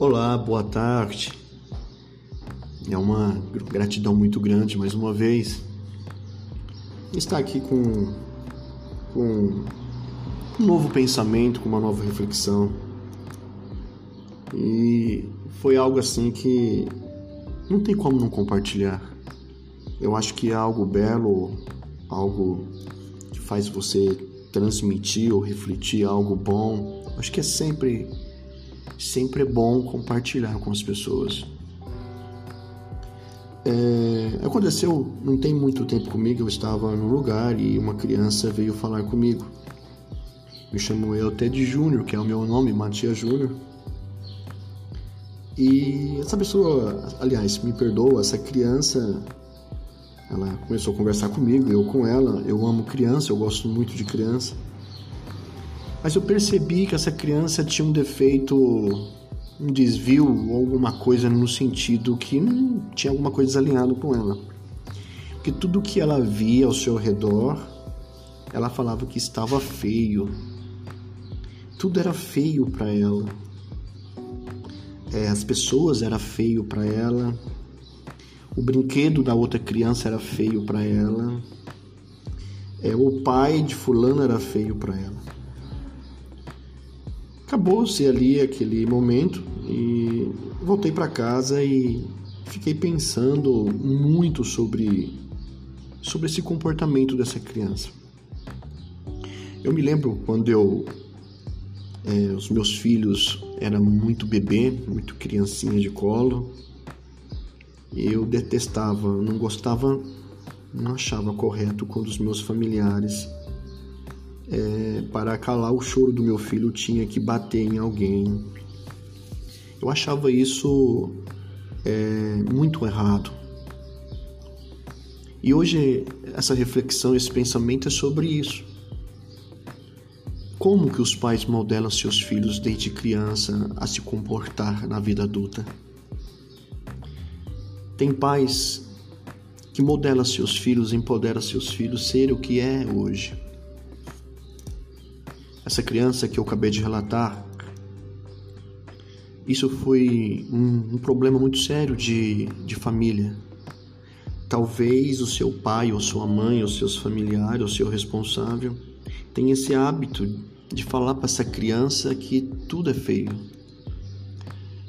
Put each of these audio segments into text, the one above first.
Olá, boa tarde. É uma gratidão muito grande mais uma vez estar aqui com, com um novo pensamento, com uma nova reflexão. E foi algo assim que não tem como não compartilhar. Eu acho que é algo belo, algo que faz você transmitir ou refletir algo bom. Acho que é sempre sempre é bom compartilhar com as pessoas. É, aconteceu, não tem muito tempo comigo, eu estava no lugar e uma criança veio falar comigo. Me chamou eu Ted Júnior, que é o meu nome, Matias Júnior. E essa pessoa, aliás, me perdoa, essa criança, ela começou a conversar comigo, eu com ela. Eu amo criança, eu gosto muito de criança. Mas eu percebi que essa criança tinha um defeito, um desvio ou alguma coisa no sentido que não tinha alguma coisa desalinhada com ela. Porque tudo que ela via ao seu redor, ela falava que estava feio. Tudo era feio para ela. É, as pessoas era feio para ela. O brinquedo da outra criança era feio para ela. É, o pai de fulano era feio para ela. Acabou-se ali aquele momento e voltei para casa e fiquei pensando muito sobre sobre esse comportamento dessa criança. Eu me lembro quando eu é, os meus filhos eram muito bebê, muito criancinha de colo. Eu detestava, não gostava, não achava correto quando os meus familiares é, para calar o choro do meu filho, tinha que bater em alguém. Eu achava isso é, muito errado. E hoje essa reflexão, esse pensamento é sobre isso. Como que os pais modelam seus filhos desde criança a se comportar na vida adulta? Tem pais que modelam seus filhos, empoderam seus filhos ser o que é hoje. Essa criança que eu acabei de relatar, isso foi um, um problema muito sério de, de família. Talvez o seu pai, ou sua mãe, ou seus familiares, ou seu responsável, tenha esse hábito de falar para essa criança que tudo é feio.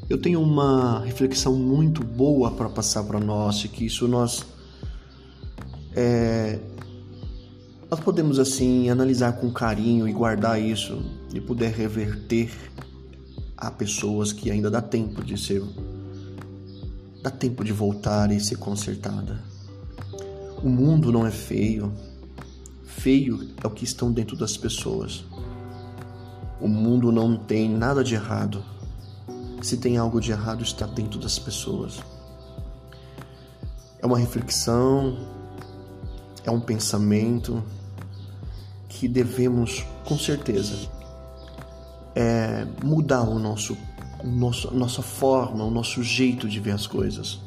Eu tenho uma reflexão muito boa para passar para nós, e que isso nós é, nós podemos assim analisar com carinho e guardar isso e poder reverter a pessoas que ainda dá tempo de ser dá tempo de voltar e ser consertada. O mundo não é feio. Feio é o que estão dentro das pessoas. O mundo não tem nada de errado. Se tem algo de errado, está dentro das pessoas. É uma reflexão, é um pensamento, que devemos, com certeza, é, mudar o nosso, nosso, nossa forma, o nosso jeito de ver as coisas.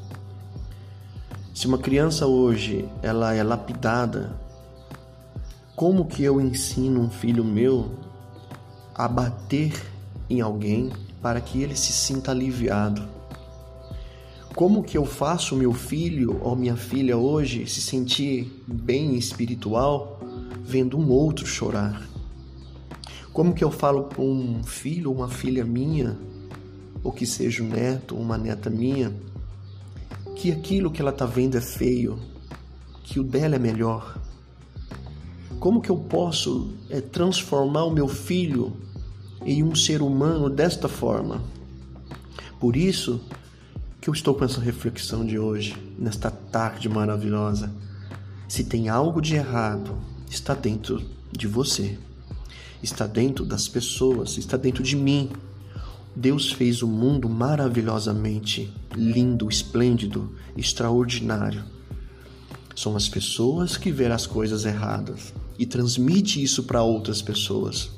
Se uma criança hoje ela é lapidada, como que eu ensino um filho meu a bater em alguém para que ele se sinta aliviado? Como que eu faço meu filho ou minha filha hoje se sentir bem espiritual vendo um outro chorar? Como que eu falo para um filho ou uma filha minha, ou que seja um neto ou uma neta minha, que aquilo que ela está vendo é feio, que o dela é melhor? Como que eu posso é, transformar o meu filho em um ser humano desta forma? Por isso que eu estou com essa reflexão de hoje, nesta tarde maravilhosa. Se tem algo de errado está dentro de você, está dentro das pessoas, está dentro de mim. Deus fez o mundo maravilhosamente lindo, esplêndido, extraordinário. São as pessoas que vêem as coisas erradas e transmite isso para outras pessoas.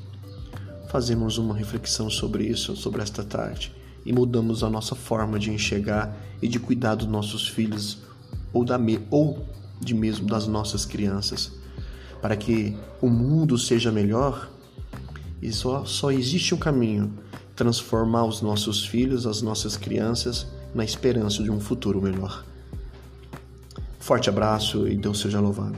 Fazemos uma reflexão sobre isso, sobre esta tarde, e mudamos a nossa forma de enxergar e de cuidar dos nossos filhos ou, da ou de mesmo das nossas crianças para que o mundo seja melhor, e só, só existe um caminho, transformar os nossos filhos, as nossas crianças, na esperança de um futuro melhor. Forte abraço e Deus seja louvado.